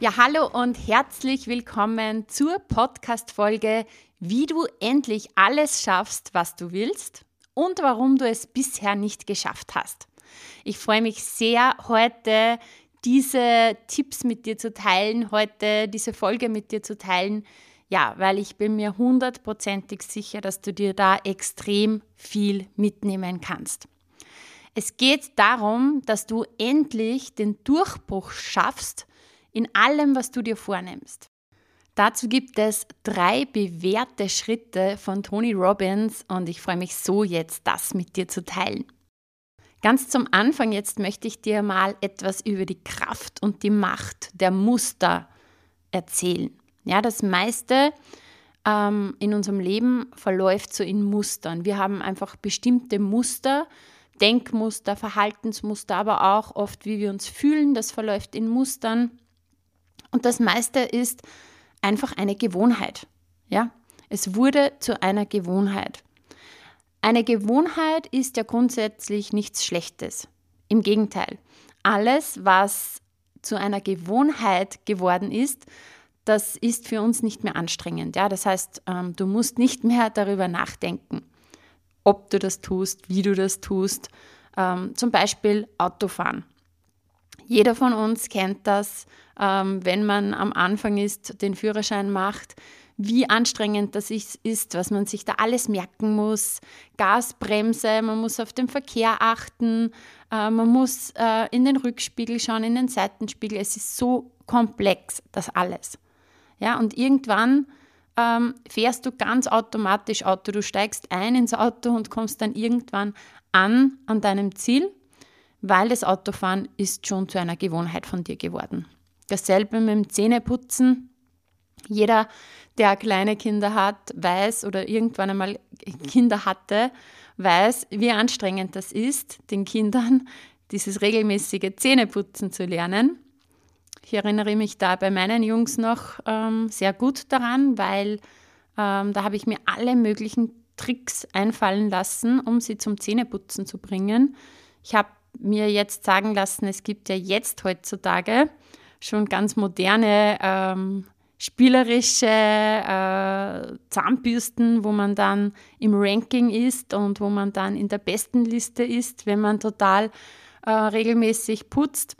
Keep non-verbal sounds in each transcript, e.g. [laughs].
Ja, hallo und herzlich willkommen zur Podcast-Folge, wie du endlich alles schaffst, was du willst und warum du es bisher nicht geschafft hast. Ich freue mich sehr, heute diese Tipps mit dir zu teilen, heute diese Folge mit dir zu teilen. Ja, weil ich bin mir hundertprozentig sicher, dass du dir da extrem viel mitnehmen kannst. Es geht darum, dass du endlich den Durchbruch schaffst, in allem, was du dir vornimmst. Dazu gibt es drei bewährte Schritte von Tony Robbins und ich freue mich so jetzt, das mit dir zu teilen. Ganz zum Anfang jetzt möchte ich dir mal etwas über die Kraft und die Macht der Muster erzählen. Ja, das meiste ähm, in unserem Leben verläuft so in Mustern. Wir haben einfach bestimmte Muster, Denkmuster, Verhaltensmuster, aber auch oft, wie wir uns fühlen, das verläuft in Mustern. Und das meiste ist einfach eine Gewohnheit. Ja? Es wurde zu einer Gewohnheit. Eine Gewohnheit ist ja grundsätzlich nichts Schlechtes. Im Gegenteil. Alles, was zu einer Gewohnheit geworden ist, das ist für uns nicht mehr anstrengend. Ja? Das heißt, ähm, du musst nicht mehr darüber nachdenken, ob du das tust, wie du das tust. Ähm, zum Beispiel Autofahren. Jeder von uns kennt das, ähm, wenn man am Anfang ist, den Führerschein macht, wie anstrengend das ist, was man sich da alles merken muss. Gasbremse, man muss auf den Verkehr achten, äh, man muss äh, in den Rückspiegel schauen, in den Seitenspiegel. Es ist so komplex, das alles. Ja, und irgendwann ähm, fährst du ganz automatisch Auto. Du steigst ein ins Auto und kommst dann irgendwann an an deinem Ziel weil das Autofahren ist schon zu einer Gewohnheit von dir geworden. Dasselbe mit dem Zähneputzen. Jeder, der kleine Kinder hat, weiß oder irgendwann einmal Kinder hatte, weiß, wie anstrengend das ist, den Kindern dieses regelmäßige Zähneputzen zu lernen. Ich erinnere mich da bei meinen Jungs noch ähm, sehr gut daran, weil ähm, da habe ich mir alle möglichen Tricks einfallen lassen, um sie zum Zähneputzen zu bringen. Ich habe mir jetzt sagen lassen, es gibt ja jetzt heutzutage schon ganz moderne ähm, spielerische äh, Zahnbürsten, wo man dann im Ranking ist und wo man dann in der besten Liste ist, wenn man total äh, regelmäßig putzt.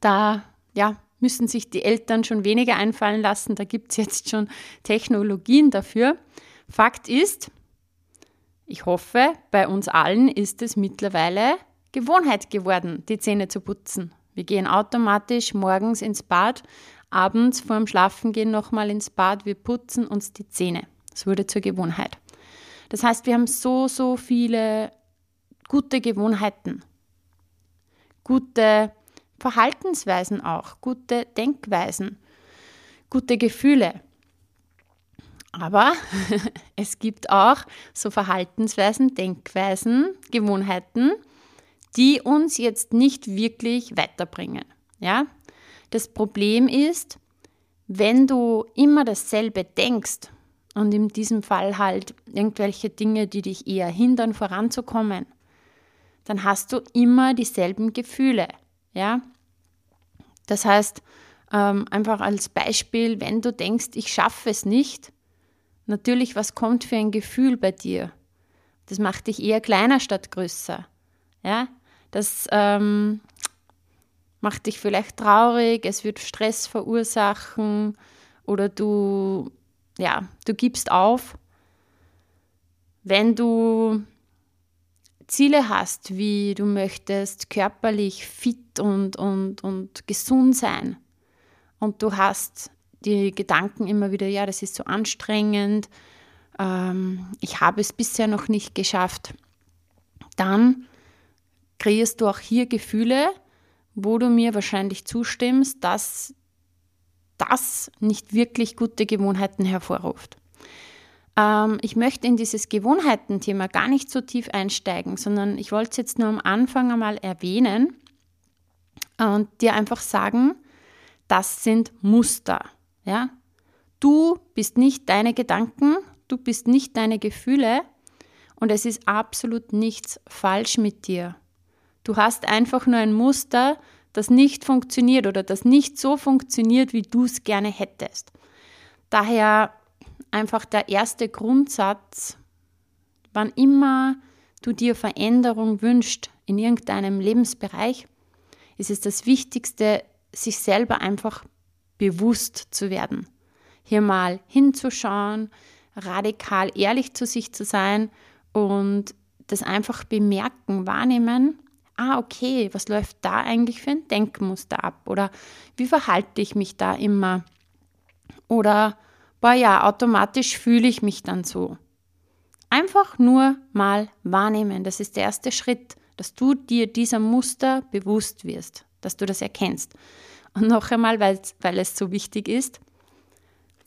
Da ja, müssen sich die Eltern schon weniger einfallen lassen. Da gibt es jetzt schon Technologien dafür. Fakt ist, ich hoffe, bei uns allen ist es mittlerweile Gewohnheit geworden, die Zähne zu putzen. Wir gehen automatisch morgens ins Bad, abends vorm Schlafengehen nochmal ins Bad, wir putzen uns die Zähne. Es wurde zur Gewohnheit. Das heißt, wir haben so, so viele gute Gewohnheiten, gute Verhaltensweisen auch, gute Denkweisen, gute Gefühle. Aber [laughs] es gibt auch so Verhaltensweisen, Denkweisen, Gewohnheiten, die uns jetzt nicht wirklich weiterbringen. Ja? Das Problem ist, wenn du immer dasselbe denkst und in diesem Fall halt irgendwelche Dinge, die dich eher hindern, voranzukommen, dann hast du immer dieselben Gefühle. Ja? Das heißt, ähm, einfach als Beispiel, wenn du denkst, ich schaffe es nicht, natürlich, was kommt für ein Gefühl bei dir? Das macht dich eher kleiner statt größer. Ja? Das ähm, macht dich vielleicht traurig, es wird Stress verursachen oder du, ja, du gibst auf. Wenn du Ziele hast, wie du möchtest körperlich fit und, und, und gesund sein und du hast die Gedanken immer wieder, ja, das ist so anstrengend, ähm, ich habe es bisher noch nicht geschafft, dann kreierst du auch hier Gefühle, wo du mir wahrscheinlich zustimmst, dass das nicht wirklich gute Gewohnheiten hervorruft. Ähm, ich möchte in dieses Gewohnheitenthema gar nicht so tief einsteigen, sondern ich wollte es jetzt nur am Anfang einmal erwähnen und dir einfach sagen, das sind Muster. Ja? Du bist nicht deine Gedanken, du bist nicht deine Gefühle und es ist absolut nichts falsch mit dir. Du hast einfach nur ein Muster, das nicht funktioniert oder das nicht so funktioniert, wie du es gerne hättest. Daher einfach der erste Grundsatz, wann immer du dir Veränderung wünschst in irgendeinem Lebensbereich, ist es das Wichtigste, sich selber einfach bewusst zu werden. Hier mal hinzuschauen, radikal ehrlich zu sich zu sein und das einfach bemerken, wahrnehmen ah, okay, was läuft da eigentlich für ein Denkmuster ab? Oder wie verhalte ich mich da immer? Oder, boah ja, automatisch fühle ich mich dann so. Einfach nur mal wahrnehmen. Das ist der erste Schritt, dass du dir dieser Muster bewusst wirst, dass du das erkennst. Und noch einmal, weil, weil es so wichtig ist,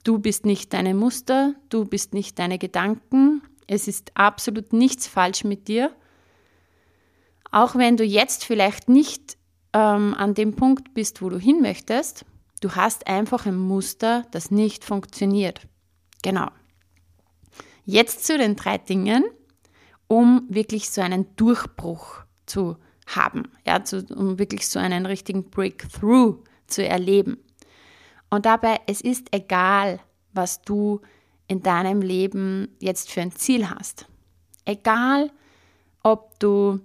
du bist nicht deine Muster, du bist nicht deine Gedanken, es ist absolut nichts falsch mit dir auch wenn du jetzt vielleicht nicht ähm, an dem Punkt bist, wo du hin möchtest, du hast einfach ein Muster, das nicht funktioniert. Genau. Jetzt zu den drei Dingen, um wirklich so einen Durchbruch zu haben, ja, zu, um wirklich so einen richtigen Breakthrough zu erleben. Und dabei, es ist egal, was du in deinem Leben jetzt für ein Ziel hast. Egal, ob du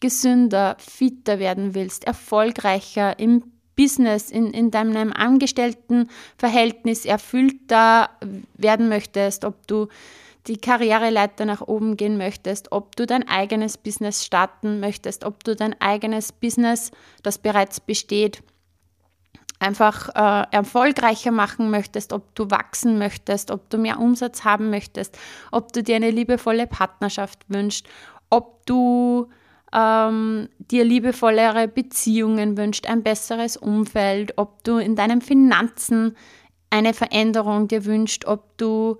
gesünder, fitter werden willst, erfolgreicher im Business, in, in deinem Angestelltenverhältnis erfüllter werden möchtest, ob du die Karriereleiter nach oben gehen möchtest, ob du dein eigenes Business starten möchtest, ob du dein eigenes Business, das bereits besteht, einfach äh, erfolgreicher machen möchtest, ob du wachsen möchtest, ob du mehr Umsatz haben möchtest, ob du dir eine liebevolle Partnerschaft wünschst, ob du ähm, dir liebevollere Beziehungen wünscht, ein besseres Umfeld, ob du in deinen Finanzen eine Veränderung dir wünscht, ob du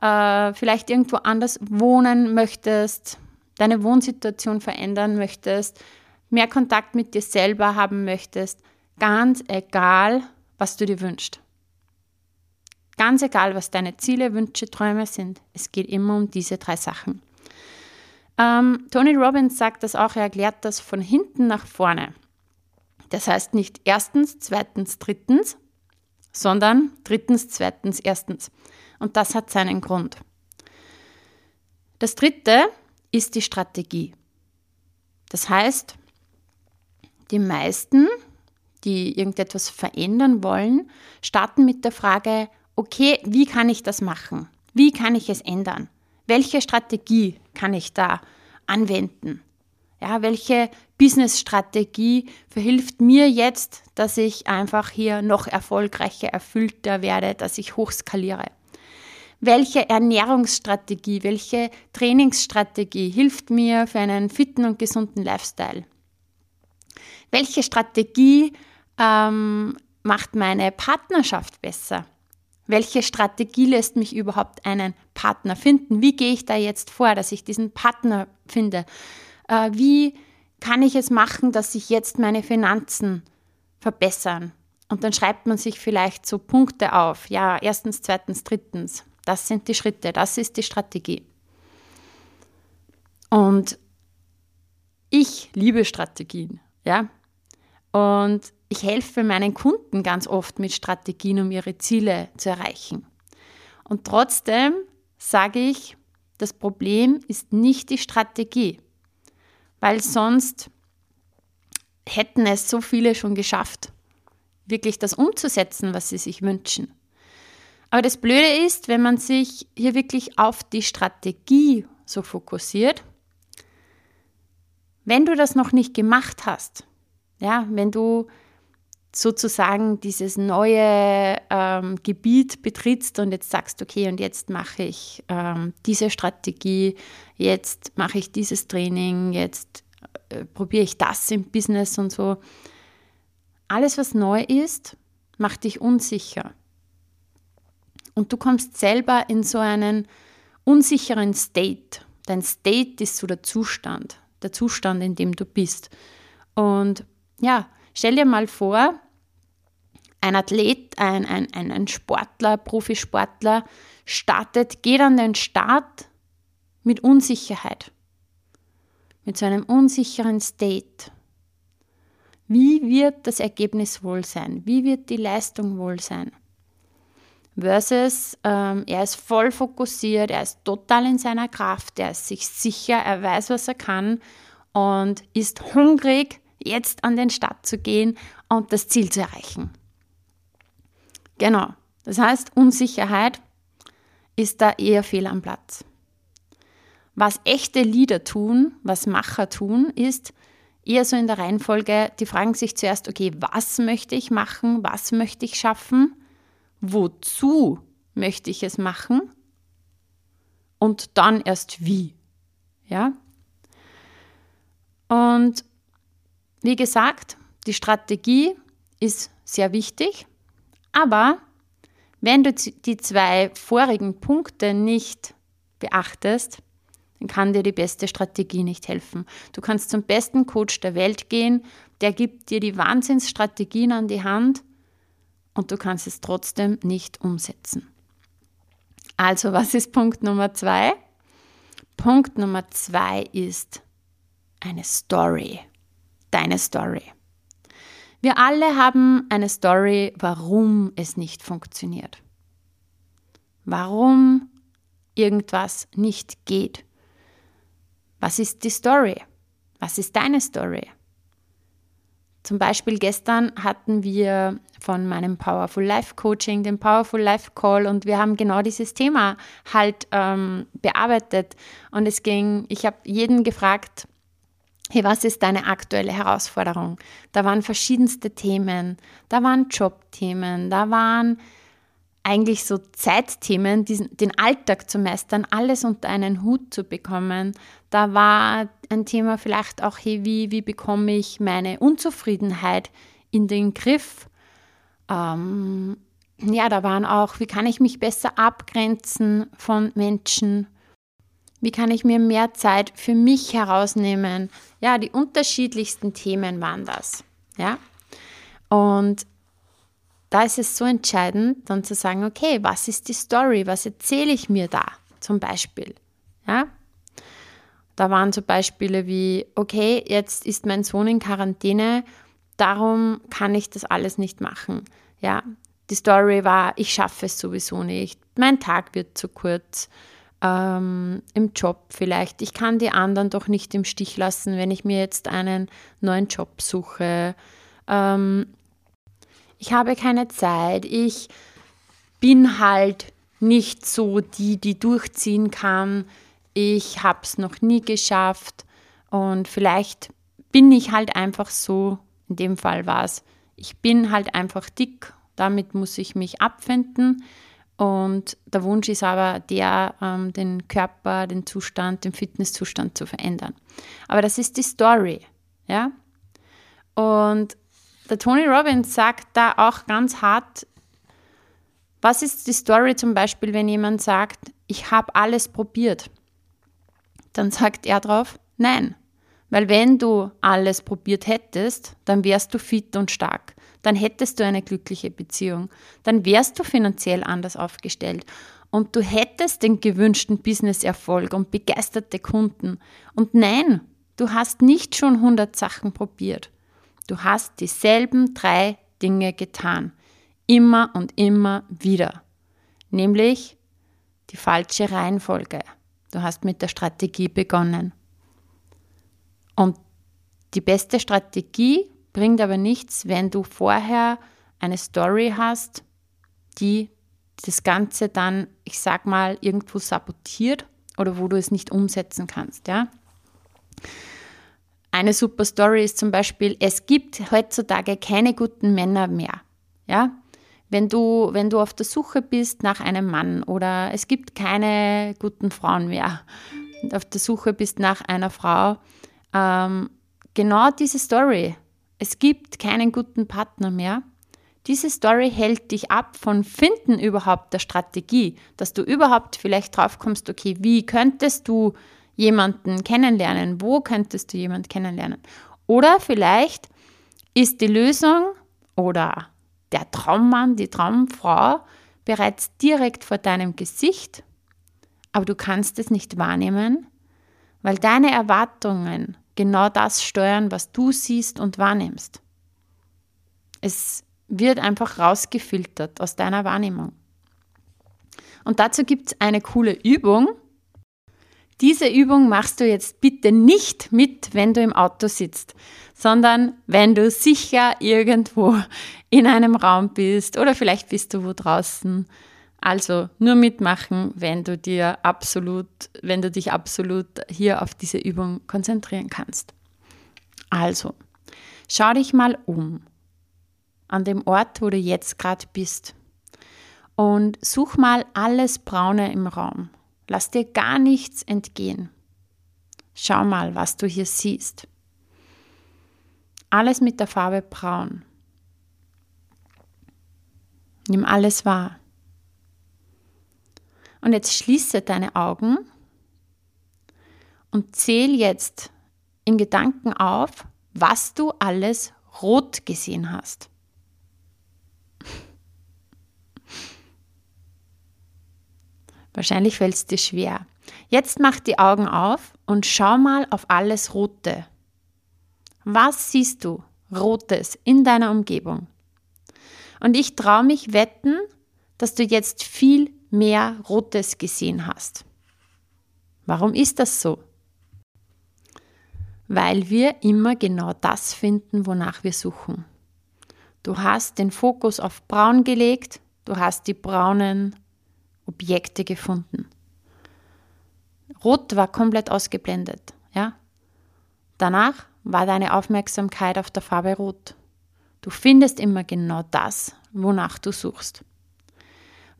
äh, vielleicht irgendwo anders wohnen möchtest, deine Wohnsituation verändern möchtest, mehr Kontakt mit dir selber haben möchtest, ganz egal, was du dir wünschst. Ganz egal, was deine Ziele, Wünsche, Träume sind. Es geht immer um diese drei Sachen. Ähm, Tony Robbins sagt das auch, er erklärt das von hinten nach vorne. Das heißt nicht erstens, zweitens, drittens, sondern drittens, zweitens, erstens. Und das hat seinen Grund. Das dritte ist die Strategie. Das heißt, die meisten, die irgendetwas verändern wollen, starten mit der Frage, okay, wie kann ich das machen? Wie kann ich es ändern? Welche Strategie kann ich da anwenden? Ja, welche Business-Strategie verhilft mir jetzt, dass ich einfach hier noch erfolgreicher, erfüllter werde, dass ich hochskaliere? Welche Ernährungsstrategie, welche Trainingsstrategie hilft mir für einen fitten und gesunden Lifestyle? Welche Strategie ähm, macht meine Partnerschaft besser? Welche Strategie lässt mich überhaupt einen Partner finden? Wie gehe ich da jetzt vor, dass ich diesen Partner finde? Äh, wie kann ich es machen, dass sich jetzt meine Finanzen verbessern? Und dann schreibt man sich vielleicht so Punkte auf. Ja, erstens, zweitens, drittens. Das sind die Schritte, das ist die Strategie. Und ich liebe Strategien, ja. Und ich helfe meinen Kunden ganz oft mit Strategien, um ihre Ziele zu erreichen. Und trotzdem sage ich, das Problem ist nicht die Strategie, weil sonst hätten es so viele schon geschafft, wirklich das umzusetzen, was sie sich wünschen. Aber das Blöde ist, wenn man sich hier wirklich auf die Strategie so fokussiert, wenn du das noch nicht gemacht hast, ja, wenn du sozusagen dieses neue ähm, Gebiet betrittst und jetzt sagst, okay, und jetzt mache ich ähm, diese Strategie, jetzt mache ich dieses Training, jetzt äh, probiere ich das im Business und so. Alles, was neu ist, macht dich unsicher. Und du kommst selber in so einen unsicheren State. Dein State ist so der Zustand, der Zustand, in dem du bist. Und ja, stell dir mal vor, ein Athlet, ein, ein, ein, ein Sportler, Profisportler startet, geht an den Start mit Unsicherheit, mit so einem unsicheren State. Wie wird das Ergebnis wohl sein? Wie wird die Leistung wohl sein? Versus ähm, er ist voll fokussiert, er ist total in seiner Kraft, er ist sich sicher, er weiß, was er kann und ist hungrig, jetzt an den Start zu gehen und das Ziel zu erreichen. Genau. Das heißt, Unsicherheit ist da eher fehl am Platz. Was echte Leader tun, was Macher tun, ist eher so in der Reihenfolge, die fragen sich zuerst, okay, was möchte ich machen, was möchte ich schaffen, wozu möchte ich es machen und dann erst wie. Ja? Und wie gesagt, die Strategie ist sehr wichtig, aber wenn du die zwei vorigen Punkte nicht beachtest, dann kann dir die beste Strategie nicht helfen. Du kannst zum besten Coach der Welt gehen, der gibt dir die Wahnsinnsstrategien an die Hand und du kannst es trotzdem nicht umsetzen. Also, was ist Punkt Nummer zwei? Punkt Nummer zwei ist eine Story. Deine Story. Wir alle haben eine Story, warum es nicht funktioniert. Warum irgendwas nicht geht. Was ist die Story? Was ist deine Story? Zum Beispiel gestern hatten wir von meinem Powerful Life Coaching den Powerful Life Call und wir haben genau dieses Thema halt ähm, bearbeitet. Und es ging, ich habe jeden gefragt, hey, was ist deine aktuelle Herausforderung? Da waren verschiedenste Themen, da waren Jobthemen, da waren eigentlich so Zeitthemen, diesen, den Alltag zu meistern, alles unter einen Hut zu bekommen. Da war ein Thema vielleicht auch, hey, wie, wie bekomme ich meine Unzufriedenheit in den Griff? Ähm, ja, da waren auch, wie kann ich mich besser abgrenzen von Menschen? Wie kann ich mir mehr Zeit für mich herausnehmen? Ja, die unterschiedlichsten Themen waren das. Ja. Und da ist es so entscheidend, dann zu sagen, okay, was ist die Story? Was erzähle ich mir da zum Beispiel? Ja? Da waren so Beispiele wie, okay, jetzt ist mein Sohn in Quarantäne, darum kann ich das alles nicht machen. Ja, die Story war, ich schaffe es sowieso nicht, mein Tag wird zu kurz, ähm, im Job vielleicht, ich kann die anderen doch nicht im Stich lassen, wenn ich mir jetzt einen neuen Job suche. Ähm, ich habe keine Zeit, ich bin halt nicht so die, die durchziehen kann, ich habe es noch nie geschafft. Und vielleicht bin ich halt einfach so, in dem Fall war es, ich bin halt einfach dick, damit muss ich mich abfinden und der Wunsch ist aber der, ähm, den Körper, den Zustand, den Fitnesszustand zu verändern. Aber das ist die Story, ja. Und der Tony Robbins sagt da auch ganz hart, was ist die Story zum Beispiel, wenn jemand sagt, ich habe alles probiert? Dann sagt er drauf, nein. Weil wenn du alles probiert hättest, dann wärst du fit und stark. Dann hättest du eine glückliche Beziehung. Dann wärst du finanziell anders aufgestellt. Und du hättest den gewünschten Businesserfolg und begeisterte Kunden. Und nein, du hast nicht schon 100 Sachen probiert. Du hast dieselben drei Dinge getan. Immer und immer wieder. Nämlich die falsche Reihenfolge. Du hast mit der Strategie begonnen. Und die beste Strategie bringt aber nichts, wenn du vorher eine Story hast, die das Ganze dann, ich sag mal, irgendwo sabotiert oder wo du es nicht umsetzen kannst. Ja? Eine super Story ist zum Beispiel, es gibt heutzutage keine guten Männer mehr. Ja? Wenn du, wenn du auf der Suche bist nach einem Mann oder es gibt keine guten Frauen mehr und auf der Suche bist nach einer Frau, ähm, genau diese Story. Es gibt keinen guten Partner mehr. diese Story hält dich ab von Finden überhaupt der Strategie, dass du überhaupt vielleicht drauf kommst, okay, wie könntest du jemanden kennenlernen? Wo könntest du jemanden kennenlernen? Oder vielleicht ist die Lösung oder der Traummann, die Traumfrau bereits direkt vor deinem Gesicht, aber du kannst es nicht wahrnehmen, weil deine Erwartungen genau das steuern, was du siehst und wahrnimmst. Es wird einfach rausgefiltert aus deiner Wahrnehmung. Und dazu gibt es eine coole Übung. Diese Übung machst du jetzt bitte nicht mit, wenn du im Auto sitzt, sondern wenn du sicher irgendwo in einem Raum bist oder vielleicht bist du wo draußen. Also nur mitmachen, wenn du dir absolut, wenn du dich absolut hier auf diese Übung konzentrieren kannst. Also, schau dich mal um an dem Ort, wo du jetzt gerade bist. Und such mal alles Braune im Raum. Lass dir gar nichts entgehen. Schau mal, was du hier siehst. Alles mit der Farbe Braun. Nimm alles wahr. Und jetzt schließe deine Augen und zähl jetzt in Gedanken auf, was du alles rot gesehen hast. Wahrscheinlich fällt es dir schwer. Jetzt mach die Augen auf und schau mal auf alles Rote. Was siehst du Rotes in deiner Umgebung? Und ich traue mich wetten, dass du jetzt viel mehr Rotes gesehen hast. Warum ist das so? Weil wir immer genau das finden, wonach wir suchen. Du hast den Fokus auf Braun gelegt, du hast die braunen Objekte gefunden. Rot war komplett ausgeblendet, ja? Danach war deine Aufmerksamkeit auf der Farbe Rot. Du findest immer genau das, wonach du suchst.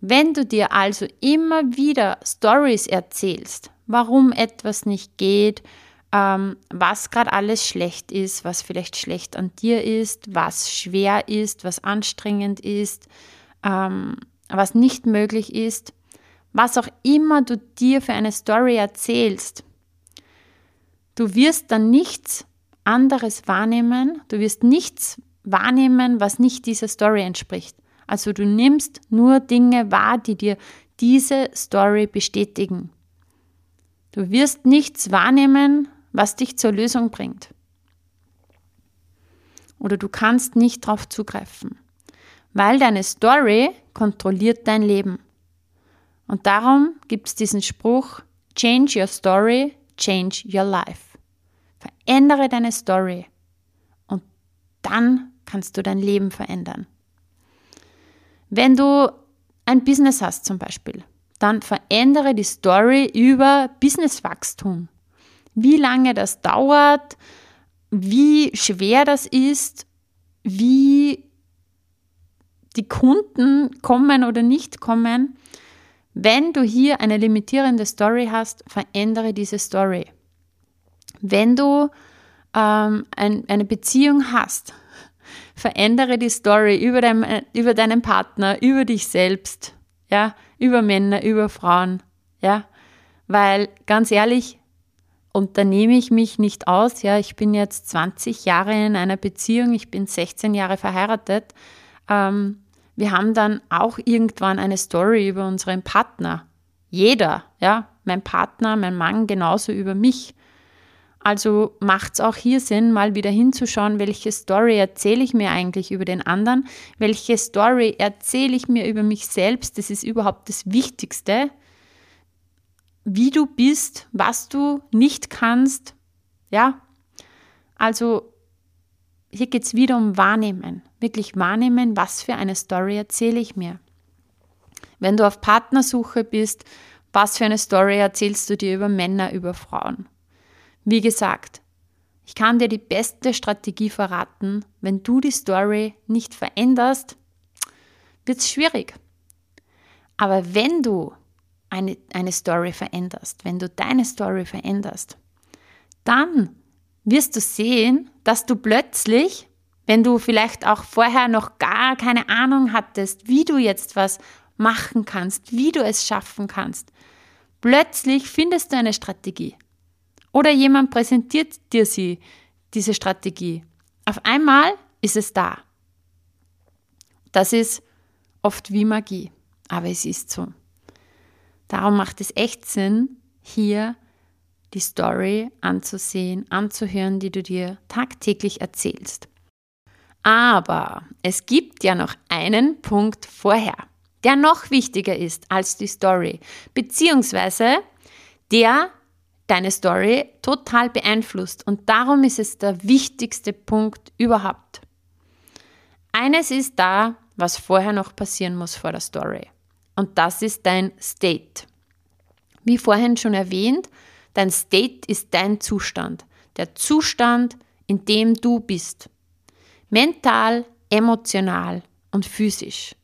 Wenn du dir also immer wieder Stories erzählst, warum etwas nicht geht, ähm, was gerade alles schlecht ist, was vielleicht schlecht an dir ist, was schwer ist, was anstrengend ist, ähm, was nicht möglich ist, was auch immer du dir für eine Story erzählst, du wirst dann nichts anderes wahrnehmen, du wirst nichts wahrnehmen, was nicht dieser Story entspricht. Also du nimmst nur Dinge wahr, die dir diese Story bestätigen. Du wirst nichts wahrnehmen, was dich zur Lösung bringt. Oder du kannst nicht darauf zugreifen, weil deine Story kontrolliert dein Leben. Und darum gibt es diesen Spruch, Change your story, change your life. Verändere deine Story und dann kannst du dein Leben verändern. Wenn du ein Business hast zum Beispiel, dann verändere die Story über Businesswachstum. Wie lange das dauert, wie schwer das ist, wie die Kunden kommen oder nicht kommen. Wenn du hier eine limitierende Story hast, verändere diese Story. Wenn du ähm, ein, eine Beziehung hast, verändere die Story über, dein, über deinen Partner, über dich selbst, ja, über Männer, über Frauen, ja, weil ganz ehrlich, und da nehme ich mich nicht aus, ja, ich bin jetzt 20 Jahre in einer Beziehung, ich bin 16 Jahre verheiratet, ähm, wir haben dann auch irgendwann eine Story über unseren Partner. Jeder, ja, mein Partner, mein Mann genauso über mich. Also macht es auch hier Sinn, mal wieder hinzuschauen, welche Story erzähle ich mir eigentlich über den anderen, welche Story erzähle ich mir über mich selbst, das ist überhaupt das Wichtigste, wie du bist, was du nicht kannst, ja. Also hier geht es wieder um Wahrnehmen, wirklich wahrnehmen, was für eine Story erzähle ich mir. Wenn du auf Partnersuche bist, was für eine Story erzählst du dir über Männer, über Frauen? Wie gesagt, ich kann dir die beste Strategie verraten. Wenn du die Story nicht veränderst, wird es schwierig. Aber wenn du eine, eine Story veränderst, wenn du deine Story veränderst, dann wirst du sehen, dass du plötzlich wenn du vielleicht auch vorher noch gar keine Ahnung hattest, wie du jetzt was machen kannst, wie du es schaffen kannst. Plötzlich findest du eine Strategie. Oder jemand präsentiert dir sie, diese Strategie. Auf einmal ist es da. Das ist oft wie Magie, aber es ist so. Darum macht es echt Sinn, hier die Story anzusehen, anzuhören, die du dir tagtäglich erzählst. Aber es gibt ja noch einen Punkt vorher, der noch wichtiger ist als die Story, beziehungsweise der deine Story total beeinflusst. Und darum ist es der wichtigste Punkt überhaupt. Eines ist da, was vorher noch passieren muss vor der Story. Und das ist dein State. Wie vorhin schon erwähnt, dein State ist dein Zustand. Der Zustand, in dem du bist. Mental, emotional und physisch.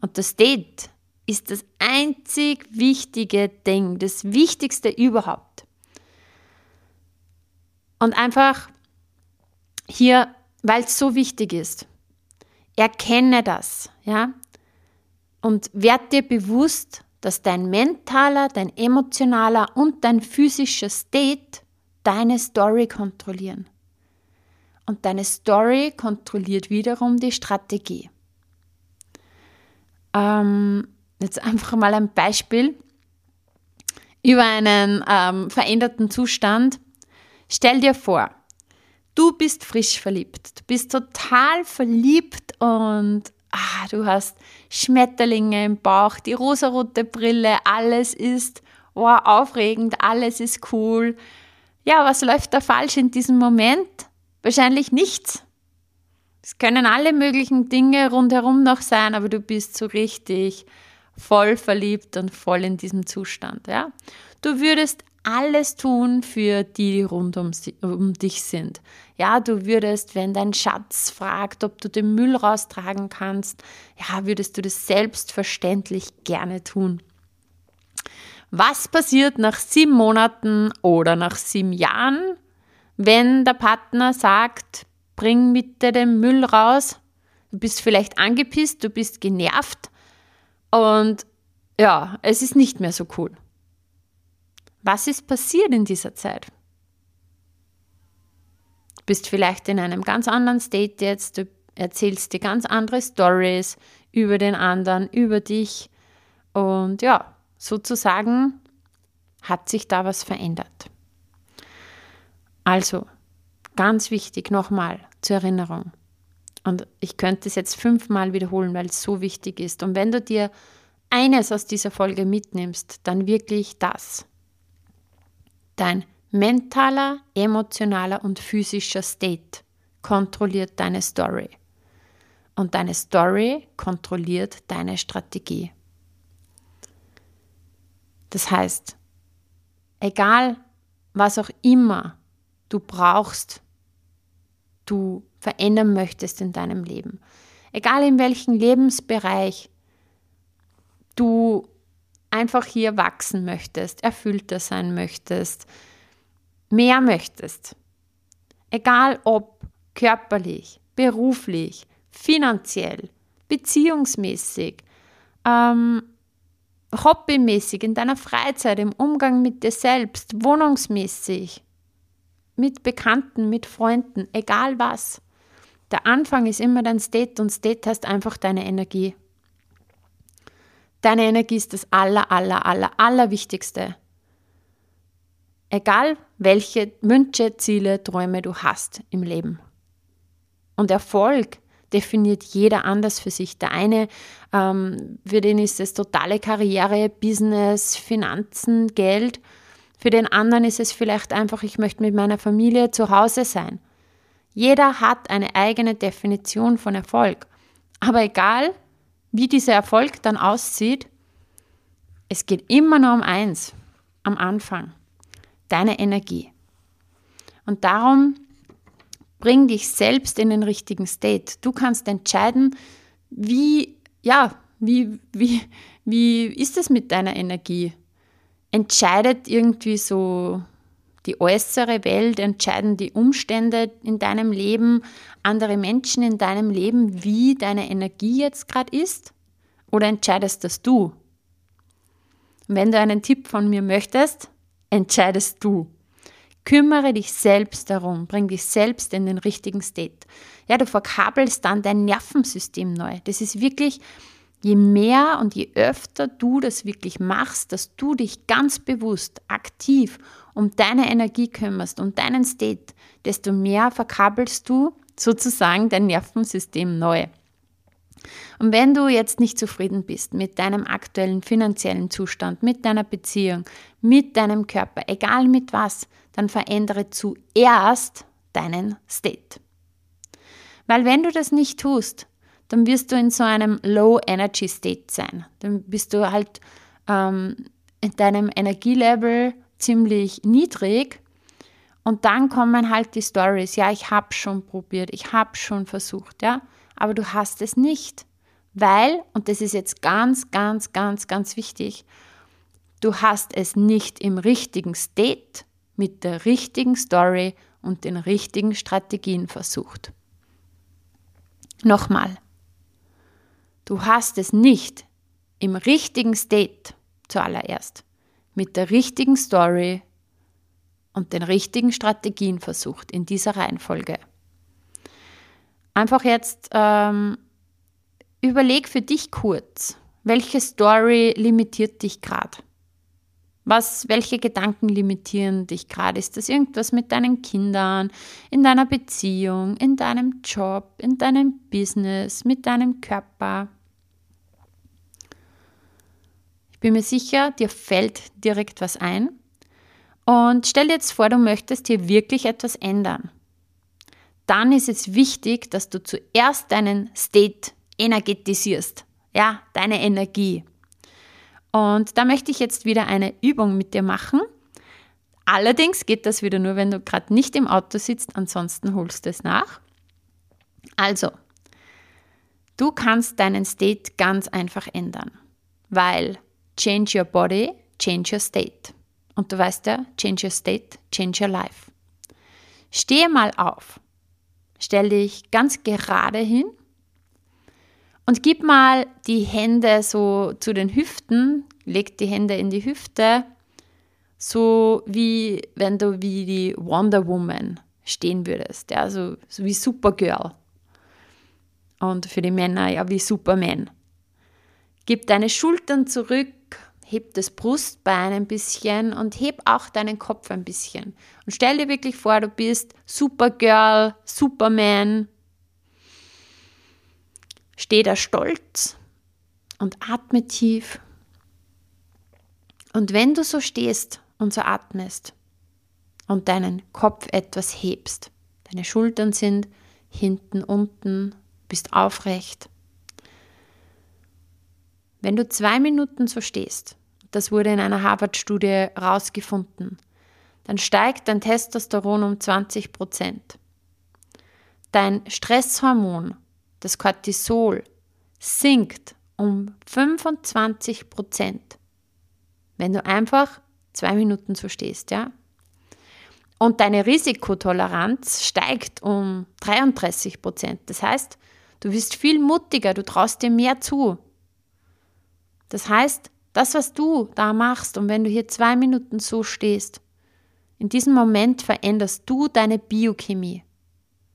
Und das State ist das einzig wichtige Ding, das Wichtigste überhaupt. Und einfach hier, weil es so wichtig ist, erkenne das, ja, und werd dir bewusst, dass dein mentaler, dein emotionaler und dein physischer State deine Story kontrollieren. Und deine Story kontrolliert wiederum die Strategie. Ähm, jetzt einfach mal ein Beispiel über einen ähm, veränderten Zustand. Stell dir vor, du bist frisch verliebt. Du bist total verliebt und ah, du hast Schmetterlinge im Bauch, die rosarote Brille, alles ist oh, aufregend, alles ist cool. Ja, was läuft da falsch in diesem Moment? Wahrscheinlich nichts. Es können alle möglichen Dinge rundherum noch sein, aber du bist so richtig voll verliebt und voll in diesem Zustand. Ja? Du würdest alles tun für die, die rund um, um, dich sind. Ja, du würdest, wenn dein Schatz fragt, ob du den Müll raustragen kannst, ja, würdest du das selbstverständlich gerne tun. Was passiert nach sieben Monaten oder nach sieben Jahren, wenn der Partner sagt, bring bitte den Müll raus? Du bist vielleicht angepisst, du bist genervt und ja, es ist nicht mehr so cool. Was ist passiert in dieser Zeit? Du bist vielleicht in einem ganz anderen State jetzt, du erzählst dir ganz andere Stories über den anderen, über dich und ja, sozusagen hat sich da was verändert. Also, ganz wichtig nochmal zur Erinnerung. Und ich könnte es jetzt fünfmal wiederholen, weil es so wichtig ist. Und wenn du dir eines aus dieser Folge mitnimmst, dann wirklich das. Dein mentaler, emotionaler und physischer State kontrolliert deine Story. Und deine Story kontrolliert deine Strategie. Das heißt, egal was auch immer du brauchst, du verändern möchtest in deinem Leben, egal in welchem Lebensbereich du einfach hier wachsen möchtest, erfüllter sein möchtest, mehr möchtest. Egal ob körperlich, beruflich, finanziell, beziehungsmäßig, ähm, hobbymäßig, in deiner Freizeit, im Umgang mit dir selbst, wohnungsmäßig, mit Bekannten, mit Freunden, egal was. Der Anfang ist immer dein State und State heißt einfach deine Energie. Deine Energie ist das aller, aller, aller, aller Wichtigste. Egal welche Wünsche, Ziele, Träume du hast im Leben. Und Erfolg definiert jeder anders für sich. Der eine, ähm, für den ist es totale Karriere, Business, Finanzen, Geld. Für den anderen ist es vielleicht einfach, ich möchte mit meiner Familie zu Hause sein. Jeder hat eine eigene Definition von Erfolg. Aber egal, wie dieser Erfolg dann aussieht, es geht immer nur um eins am Anfang, deine Energie. Und darum bring dich selbst in den richtigen State. Du kannst entscheiden, wie, ja, wie, wie, wie ist es mit deiner Energie? Entscheidet irgendwie so die äußere Welt, entscheiden die Umstände in deinem Leben, andere Menschen in deinem Leben, wie deine Energie jetzt gerade ist? Oder entscheidest das du? wenn du einen Tipp von mir möchtest, entscheidest du. Kümmere dich selbst darum, bring dich selbst in den richtigen State. Ja, du verkabelst dann dein Nervensystem neu. Das ist wirklich, je mehr und je öfter du das wirklich machst, dass du dich ganz bewusst, aktiv um deine Energie kümmerst, um deinen State, desto mehr verkabelst du sozusagen dein Nervensystem neu. Und wenn du jetzt nicht zufrieden bist mit deinem aktuellen finanziellen Zustand, mit deiner Beziehung, mit deinem Körper, egal mit was, dann verändere zuerst deinen State. Weil wenn du das nicht tust, dann wirst du in so einem Low-Energy-State sein. Dann bist du halt ähm, in deinem Energielevel ziemlich niedrig und dann kommen halt die Stories, ja, ich habe schon probiert, ich habe schon versucht, ja, aber du hast es nicht, weil, und das ist jetzt ganz, ganz, ganz, ganz wichtig, du hast es nicht im richtigen State mit der richtigen Story und den richtigen Strategien versucht. Nochmal, du hast es nicht im richtigen State zuallererst mit der richtigen Story und den richtigen Strategien versucht in dieser Reihenfolge. Einfach jetzt ähm, überleg für dich kurz, welche Story limitiert dich gerade? Was, welche Gedanken limitieren dich gerade? Ist das irgendwas mit deinen Kindern, in deiner Beziehung, in deinem Job, in deinem Business, mit deinem Körper? Ich bin mir sicher, dir fällt direkt was ein. Und stell dir jetzt vor, du möchtest hier wirklich etwas ändern dann ist es wichtig, dass du zuerst deinen State energetisierst, ja, deine Energie. Und da möchte ich jetzt wieder eine Übung mit dir machen. Allerdings geht das wieder nur, wenn du gerade nicht im Auto sitzt, ansonsten holst du es nach. Also, du kannst deinen State ganz einfach ändern, weil change your body, change your state. Und du weißt ja, change your state, change your life. Stehe mal auf Stell dich ganz gerade hin und gib mal die Hände so zu den Hüften, leg die Hände in die Hüfte, so wie wenn du wie die Wonder Woman stehen würdest, ja, so, so wie Supergirl. Und für die Männer ja wie Superman. Gib deine Schultern zurück heb das Brustbein ein bisschen und heb auch deinen Kopf ein bisschen. Und stell dir wirklich vor, du bist Supergirl, Superman. Steh da stolz und atme tief. Und wenn du so stehst und so atmest und deinen Kopf etwas hebst, deine Schultern sind hinten, unten, bist aufrecht, wenn du zwei Minuten so stehst, das wurde in einer Harvard-Studie herausgefunden, dann steigt dein Testosteron um 20 Prozent. Dein Stresshormon, das Cortisol, sinkt um 25 Prozent, wenn du einfach zwei Minuten so stehst, ja? Und deine Risikotoleranz steigt um 33 Prozent. Das heißt, du bist viel mutiger, du traust dir mehr zu. Das heißt, das, was du da machst und wenn du hier zwei Minuten so stehst, in diesem Moment veränderst du deine Biochemie.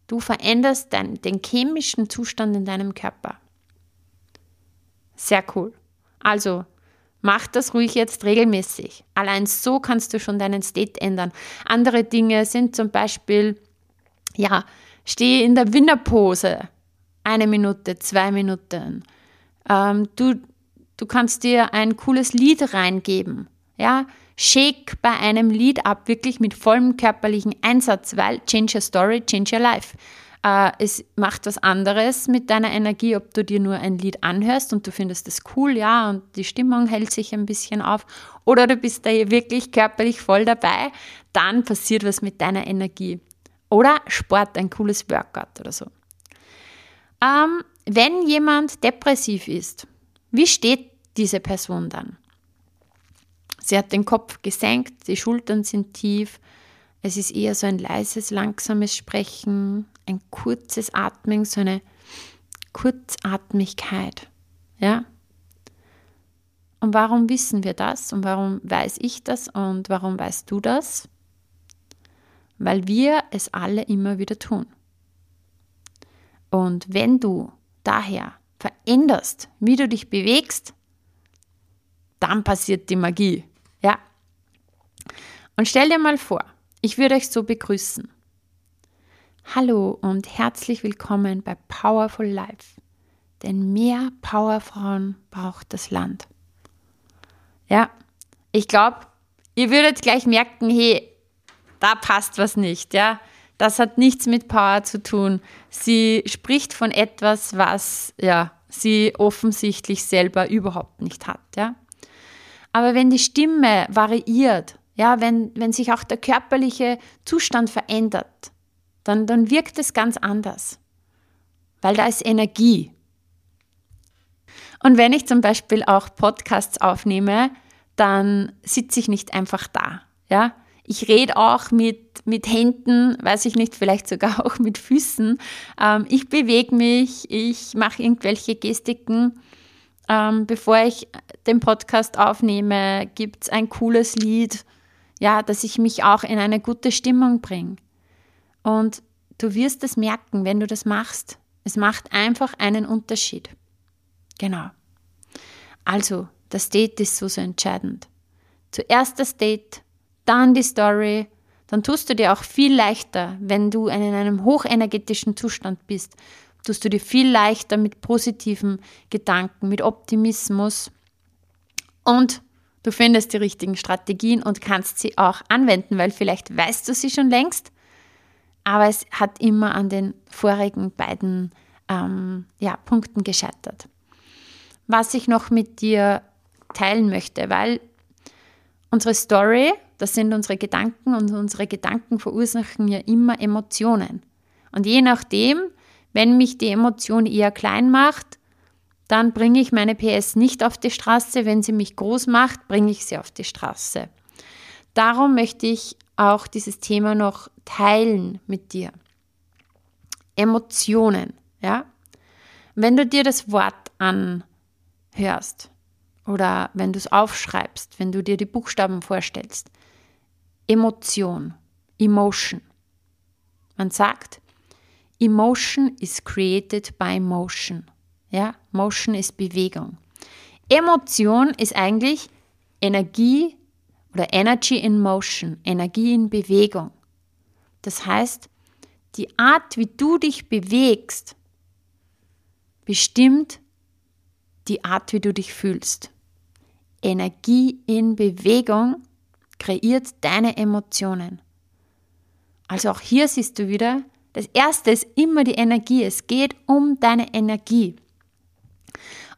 Du veränderst dein, den chemischen Zustand in deinem Körper. Sehr cool. Also, mach das ruhig jetzt regelmäßig. Allein so kannst du schon deinen State ändern. Andere Dinge sind zum Beispiel, ja, stehe in der Winnerpose. Eine Minute, zwei Minuten. Ähm, du Du kannst dir ein cooles Lied reingeben. Ja, shake bei einem Lied ab, wirklich mit vollem körperlichen Einsatz, weil change your story, change your life. Äh, es macht was anderes mit deiner Energie, ob du dir nur ein Lied anhörst und du findest es cool, ja, und die Stimmung hält sich ein bisschen auf, oder du bist da wirklich körperlich voll dabei, dann passiert was mit deiner Energie. Oder Sport, ein cooles Workout oder so. Ähm, wenn jemand depressiv ist, wie steht diese Person dann. Sie hat den Kopf gesenkt, die Schultern sind tief, es ist eher so ein leises, langsames Sprechen, ein kurzes Atmen, so eine Kurzatmigkeit. Ja? Und warum wissen wir das? Und warum weiß ich das? Und warum weißt du das? Weil wir es alle immer wieder tun. Und wenn du daher veränderst, wie du dich bewegst, dann passiert die Magie. Ja. Und stell dir mal vor, ich würde euch so begrüßen. Hallo und herzlich willkommen bei Powerful Life. Denn mehr Powerfrauen braucht das Land. Ja, ich glaube, ihr würdet gleich merken, hey, da passt was nicht, ja. Das hat nichts mit Power zu tun. Sie spricht von etwas, was ja, sie offensichtlich selber überhaupt nicht hat. Ja? Aber wenn die Stimme variiert, ja, wenn, wenn sich auch der körperliche Zustand verändert, dann, dann wirkt es ganz anders. Weil da ist Energie. Und wenn ich zum Beispiel auch Podcasts aufnehme, dann sitze ich nicht einfach da. Ja? Ich rede auch mit, mit Händen, weiß ich nicht, vielleicht sogar [laughs] auch mit Füßen. Ähm, ich bewege mich, ich mache irgendwelche Gestiken. Ähm, bevor ich den Podcast aufnehme, gibt es ein cooles Lied, ja, dass ich mich auch in eine gute Stimmung bringe. Und du wirst es merken, wenn du das machst. Es macht einfach einen Unterschied. Genau. Also, das Date ist so, so entscheidend. Zuerst das Date, dann die Story, dann tust du dir auch viel leichter, wenn du in einem hochenergetischen Zustand bist, tust du dir viel leichter mit positiven Gedanken, mit Optimismus und du findest die richtigen Strategien und kannst sie auch anwenden, weil vielleicht weißt du sie schon längst, aber es hat immer an den vorigen beiden ähm, ja, Punkten gescheitert. Was ich noch mit dir teilen möchte, weil unsere Story das sind unsere Gedanken und unsere Gedanken verursachen ja immer Emotionen. Und je nachdem, wenn mich die Emotion eher klein macht, dann bringe ich meine PS nicht auf die Straße. Wenn sie mich groß macht, bringe ich sie auf die Straße. Darum möchte ich auch dieses Thema noch teilen mit dir. Emotionen, ja? Wenn du dir das Wort anhörst oder wenn du es aufschreibst, wenn du dir die Buchstaben vorstellst, Emotion, Emotion. Man sagt, Emotion is created by motion. Ja, Motion ist Bewegung. Emotion ist eigentlich Energie oder Energy in Motion, Energie in Bewegung. Das heißt, die Art, wie du dich bewegst, bestimmt die Art, wie du dich fühlst. Energie in Bewegung kreiert deine Emotionen. Also auch hier siehst du wieder, das Erste ist immer die Energie. Es geht um deine Energie.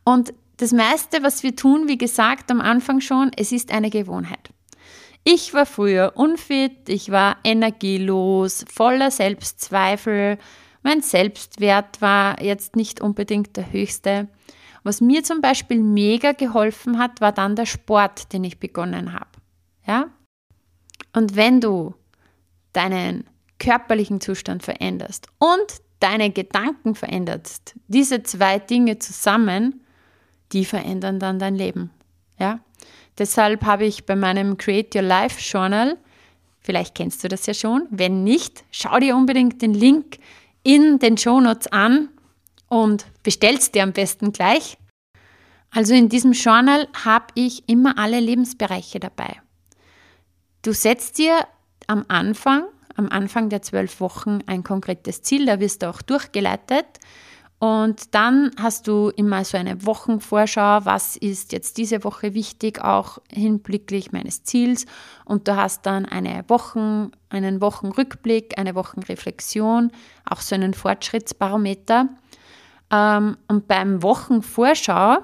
Und das meiste, was wir tun, wie gesagt am Anfang schon, es ist eine Gewohnheit. Ich war früher unfit, ich war energielos, voller Selbstzweifel, mein Selbstwert war jetzt nicht unbedingt der höchste. Was mir zum Beispiel mega geholfen hat, war dann der Sport, den ich begonnen habe. Ja? Und wenn du deinen körperlichen Zustand veränderst und deine Gedanken veränderst, diese zwei Dinge zusammen, die verändern dann dein Leben. Ja? Deshalb habe ich bei meinem Create Your Life Journal, vielleicht kennst du das ja schon, wenn nicht, schau dir unbedingt den Link in den Show Notes an und bestellst dir am besten gleich. Also in diesem Journal habe ich immer alle Lebensbereiche dabei. Du setzt dir am Anfang, am Anfang der zwölf Wochen ein konkretes Ziel, da wirst du auch durchgeleitet. Und dann hast du immer so eine Wochenvorschau, was ist jetzt diese Woche wichtig, auch hinblicklich meines Ziels. Und du hast dann eine Wochen, einen Wochenrückblick, eine Wochenreflexion, auch so einen Fortschrittsbarometer. Ähm, und beim Wochenvorschau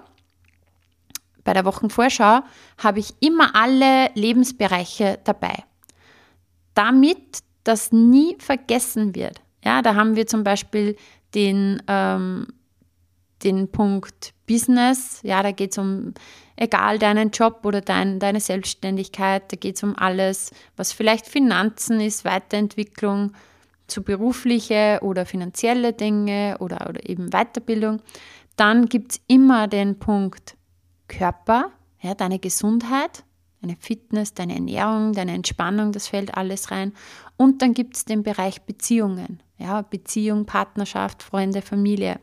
bei der Wochenvorschau habe ich immer alle Lebensbereiche dabei. Damit das nie vergessen wird. Ja, da haben wir zum Beispiel den, ähm, den Punkt Business. Ja, da geht es um, egal deinen Job oder dein, deine Selbstständigkeit, da geht es um alles, was vielleicht Finanzen ist, Weiterentwicklung, zu berufliche oder finanzielle Dinge oder, oder eben Weiterbildung. Dann gibt es immer den Punkt Körper, ja, deine Gesundheit, deine Fitness, deine Ernährung, deine Entspannung, das fällt alles rein. Und dann gibt es den Bereich Beziehungen, ja, Beziehung, Partnerschaft, Freunde, Familie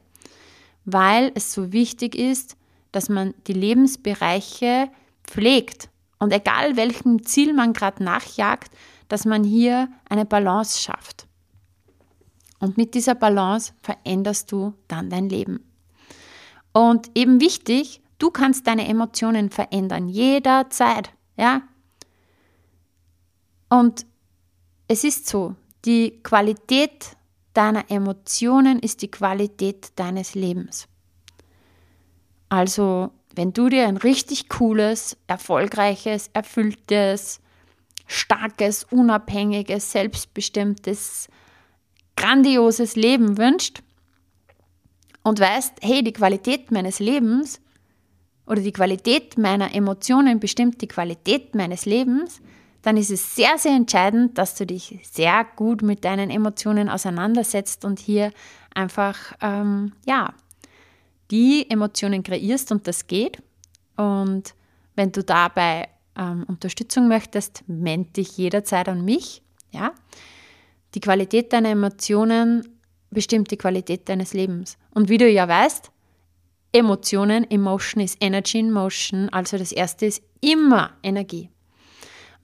weil es so wichtig ist, dass man die Lebensbereiche pflegt. Und egal welchem Ziel man gerade nachjagt, dass man hier eine Balance schafft. Und mit dieser Balance veränderst du dann dein Leben. Und eben wichtig, du kannst deine Emotionen verändern, jederzeit. Ja? Und es ist so, die Qualität deiner Emotionen ist die Qualität deines Lebens. Also, wenn du dir ein richtig cooles, erfolgreiches, erfülltes, starkes, unabhängiges, selbstbestimmtes, grandioses Leben wünscht und weißt, hey, die Qualität meines Lebens oder die Qualität meiner Emotionen bestimmt die Qualität meines Lebens, dann ist es sehr, sehr entscheidend, dass du dich sehr gut mit deinen Emotionen auseinandersetzt und hier einfach, ähm, ja, die Emotionen kreierst und das geht. Und wenn du dabei ähm, Unterstützung möchtest, wende dich jederzeit an mich. Ja? Die Qualität deiner Emotionen bestimmt die Qualität deines Lebens. Und wie du ja weißt, Emotionen, Emotion ist Energy in Motion. Also das erste ist immer Energie.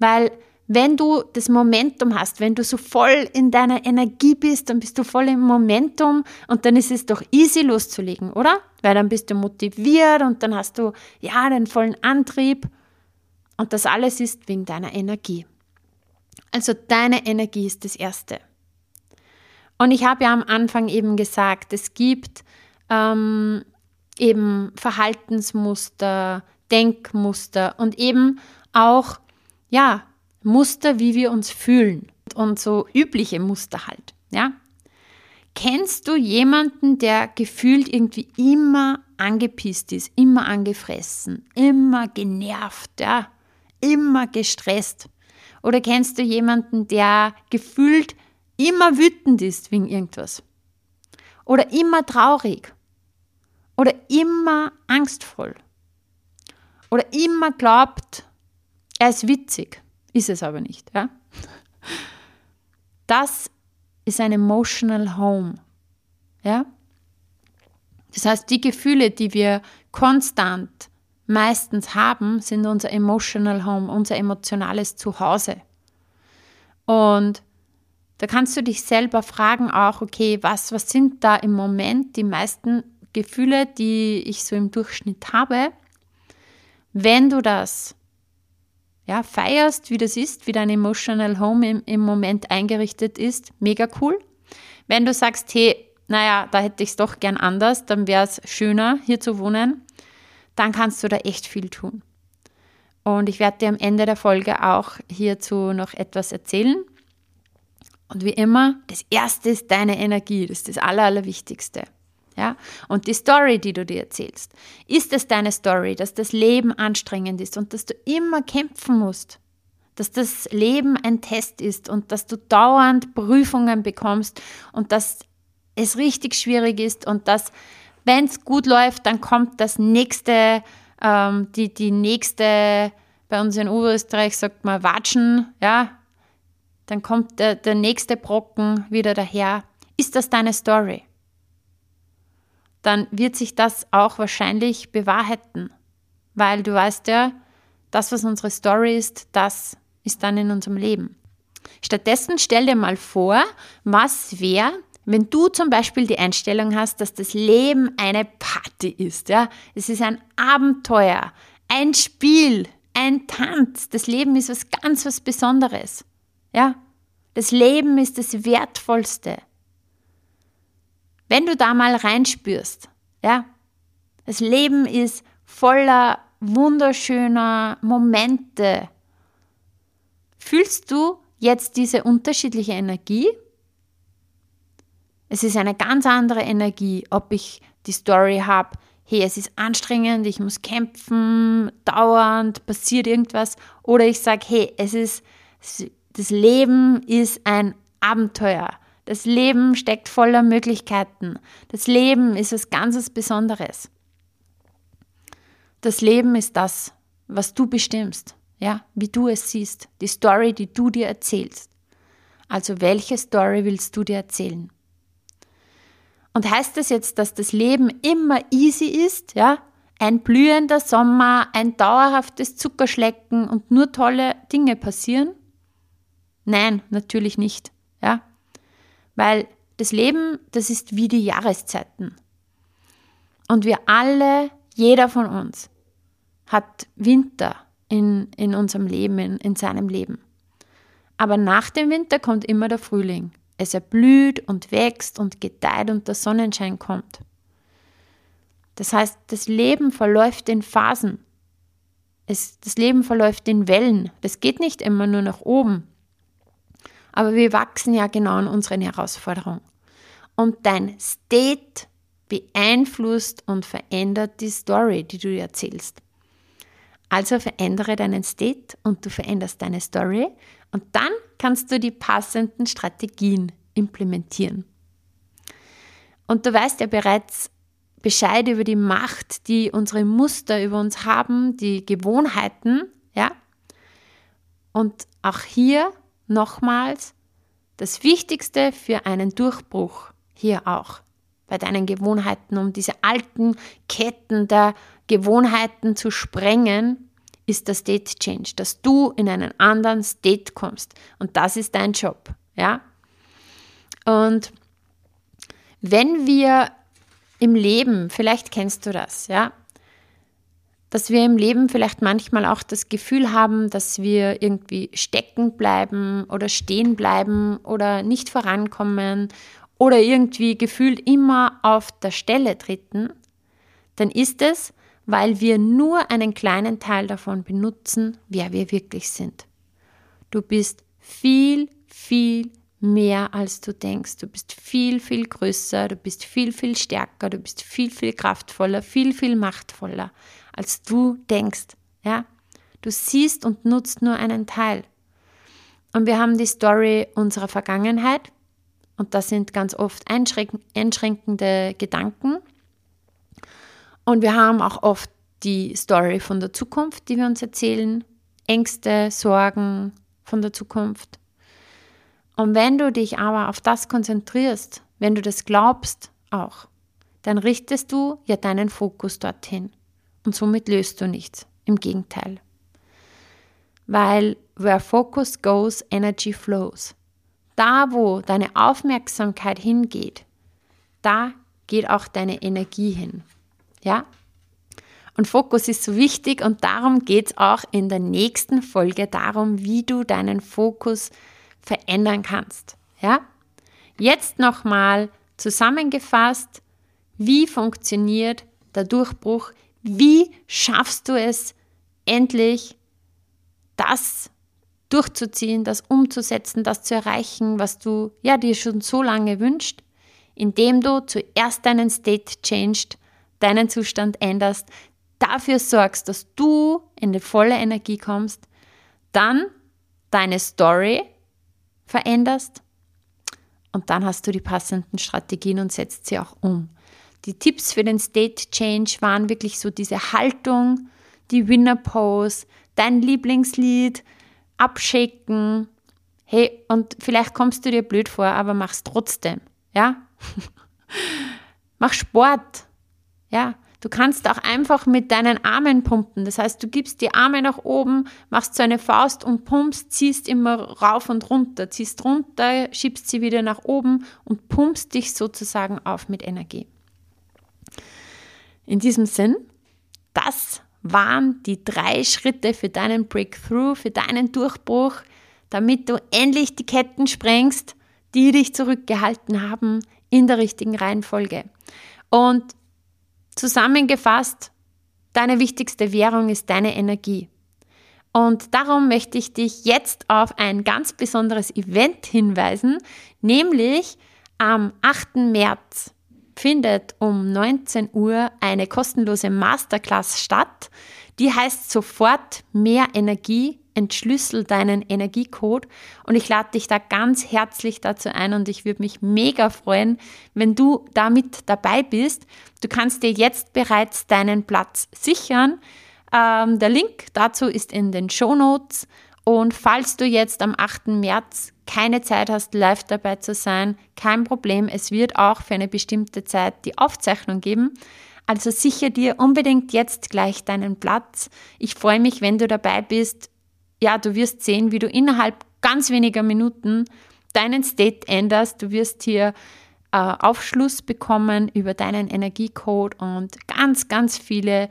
Weil wenn du das Momentum hast, wenn du so voll in deiner Energie bist, dann bist du voll im Momentum und dann ist es doch easy loszulegen, oder? Weil dann bist du motiviert und dann hast du ja den vollen Antrieb und das alles ist wegen deiner Energie. Also deine Energie ist das Erste. Und ich habe ja am Anfang eben gesagt, es gibt ähm, eben Verhaltensmuster, Denkmuster und eben auch ja, Muster, wie wir uns fühlen und so übliche Muster halt, ja. Kennst du jemanden, der gefühlt irgendwie immer angepisst ist, immer angefressen, immer genervt, ja, immer gestresst? Oder kennst du jemanden, der gefühlt immer wütend ist wegen irgendwas? Oder immer traurig? Oder immer angstvoll? Oder immer glaubt, er ist witzig, ist es aber nicht. Ja? Das ist ein emotional home. Ja? Das heißt, die Gefühle, die wir konstant meistens haben, sind unser emotional home, unser emotionales Zuhause. Und da kannst du dich selber fragen auch, okay, was, was sind da im Moment die meisten Gefühle, die ich so im Durchschnitt habe? Wenn du das ja, feierst, wie das ist, wie dein Emotional Home im, im Moment eingerichtet ist, mega cool. Wenn du sagst, hey, naja, da hätte ich es doch gern anders, dann wäre es schöner, hier zu wohnen, dann kannst du da echt viel tun. Und ich werde dir am Ende der Folge auch hierzu noch etwas erzählen. Und wie immer, das Erste ist deine Energie, das ist das Aller, Allerwichtigste. Ja? Und die Story, die du dir erzählst, ist es deine Story, dass das Leben anstrengend ist und dass du immer kämpfen musst, dass das Leben ein Test ist und dass du dauernd Prüfungen bekommst und dass es richtig schwierig ist und dass, wenn es gut läuft, dann kommt das nächste, ähm, die, die nächste, bei uns in Oberösterreich sagt man Watschen, ja, dann kommt der, der nächste Brocken wieder daher. Ist das deine Story? Dann wird sich das auch wahrscheinlich bewahrheiten. Weil du weißt ja, das, was unsere Story ist, das ist dann in unserem Leben. Stattdessen stell dir mal vor, was wäre, wenn du zum Beispiel die Einstellung hast, dass das Leben eine Party ist. Ja? Es ist ein Abenteuer, ein Spiel, ein Tanz. Das Leben ist was ganz was Besonderes. Ja? Das Leben ist das Wertvollste. Wenn du da mal reinspürst, ja, das Leben ist voller wunderschöner Momente. Fühlst du jetzt diese unterschiedliche Energie? Es ist eine ganz andere Energie, ob ich die Story habe, hey, es ist anstrengend, ich muss kämpfen, dauernd passiert irgendwas. Oder ich sage, hey, es ist, das Leben ist ein Abenteuer. Das Leben steckt voller Möglichkeiten. Das Leben ist was ganz Besonderes. Das Leben ist das, was du bestimmst, ja, wie du es siehst, die Story, die du dir erzählst. Also welche Story willst du dir erzählen? Und heißt das jetzt, dass das Leben immer easy ist, ja? Ein blühender Sommer, ein dauerhaftes Zuckerschlecken und nur tolle Dinge passieren? Nein, natürlich nicht, ja? Weil das Leben, das ist wie die Jahreszeiten. Und wir alle, jeder von uns, hat Winter in, in unserem Leben, in, in seinem Leben. Aber nach dem Winter kommt immer der Frühling. Es erblüht und wächst und gedeiht und der Sonnenschein kommt. Das heißt, das Leben verläuft in Phasen. Es, das Leben verläuft in Wellen. Das geht nicht immer nur nach oben. Aber wir wachsen ja genau an unseren Herausforderungen. Und dein State beeinflusst und verändert die Story, die du dir erzählst. Also verändere deinen State und du veränderst deine Story und dann kannst du die passenden Strategien implementieren. Und du weißt ja bereits Bescheid über die Macht, die unsere Muster über uns haben, die Gewohnheiten, ja? Und auch hier nochmals das Wichtigste für einen Durchbruch hier auch bei deinen Gewohnheiten, um diese alten Ketten der Gewohnheiten zu sprengen, ist der State Change, dass du in einen anderen State kommst. Und das ist dein Job. Ja? Und wenn wir im Leben, vielleicht kennst du das, ja, dass wir im Leben vielleicht manchmal auch das Gefühl haben, dass wir irgendwie stecken bleiben oder stehen bleiben oder nicht vorankommen oder irgendwie gefühlt immer auf der Stelle treten, dann ist es, weil wir nur einen kleinen Teil davon benutzen, wer wir wirklich sind. Du bist viel, viel mehr, als du denkst. Du bist viel, viel größer, du bist viel, viel stärker, du bist viel, viel kraftvoller, viel, viel machtvoller, als du denkst. Ja? Du siehst und nutzt nur einen Teil. Und wir haben die Story unserer Vergangenheit. Und das sind ganz oft einschränkende Gedanken, und wir haben auch oft die Story von der Zukunft, die wir uns erzählen, Ängste, Sorgen von der Zukunft. Und wenn du dich aber auf das konzentrierst, wenn du das glaubst auch, dann richtest du ja deinen Fokus dorthin. Und somit löst du nichts. Im Gegenteil. Weil where focus goes, energy flows. Da, wo deine Aufmerksamkeit hingeht, da geht auch deine Energie hin. Ja? Und Fokus ist so wichtig und darum geht es auch in der nächsten Folge darum, wie du deinen Fokus verändern kannst. Ja? Jetzt nochmal zusammengefasst, wie funktioniert der Durchbruch? Wie schaffst du es endlich, das durchzuziehen, das umzusetzen, das zu erreichen, was du ja dir schon so lange wünscht, indem du zuerst deinen State changed deinen Zustand änderst, dafür sorgst, dass du in die volle Energie kommst, dann deine Story veränderst und dann hast du die passenden Strategien und setzt sie auch um. Die Tipps für den State Change waren wirklich so diese Haltung, die Winner Pose, dein Lieblingslied, abschicken. Hey, und vielleicht kommst du dir blöd vor, aber mach's trotzdem, ja? [laughs] Mach Sport, ja, du kannst auch einfach mit deinen Armen pumpen. Das heißt, du gibst die Arme nach oben, machst so eine Faust und pumpst, ziehst immer rauf und runter, ziehst runter, schiebst sie wieder nach oben und pumpst dich sozusagen auf mit Energie. In diesem Sinn, das waren die drei Schritte für deinen Breakthrough, für deinen Durchbruch, damit du endlich die Ketten sprengst, die dich zurückgehalten haben in der richtigen Reihenfolge. Und Zusammengefasst, deine wichtigste Währung ist deine Energie. Und darum möchte ich dich jetzt auf ein ganz besonderes Event hinweisen, nämlich am 8. März findet um 19 Uhr eine kostenlose Masterclass statt. Die heißt sofort mehr Energie, entschlüssel deinen Energiecode und ich lade dich da ganz herzlich dazu ein und ich würde mich mega freuen, wenn du damit dabei bist. Du kannst dir jetzt bereits deinen Platz sichern. Ähm, der Link dazu ist in den Show Notes und falls du jetzt am 8. März keine Zeit hast, live dabei zu sein, kein Problem. Es wird auch für eine bestimmte Zeit die Aufzeichnung geben. Also sichere dir unbedingt jetzt gleich deinen Platz. Ich freue mich, wenn du dabei bist. Ja, du wirst sehen, wie du innerhalb ganz weniger Minuten deinen State änderst. Du wirst hier äh, Aufschluss bekommen über deinen Energiecode und ganz, ganz viele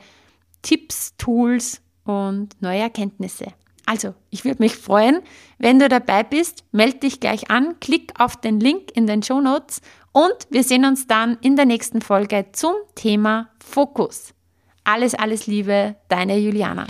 Tipps, Tools und neue Erkenntnisse. Also, ich würde mich freuen, wenn du dabei bist. Melde dich gleich an, klick auf den Link in den Show Notes und wir sehen uns dann in der nächsten Folge zum Thema Fokus. Alles, alles Liebe, deine Juliana.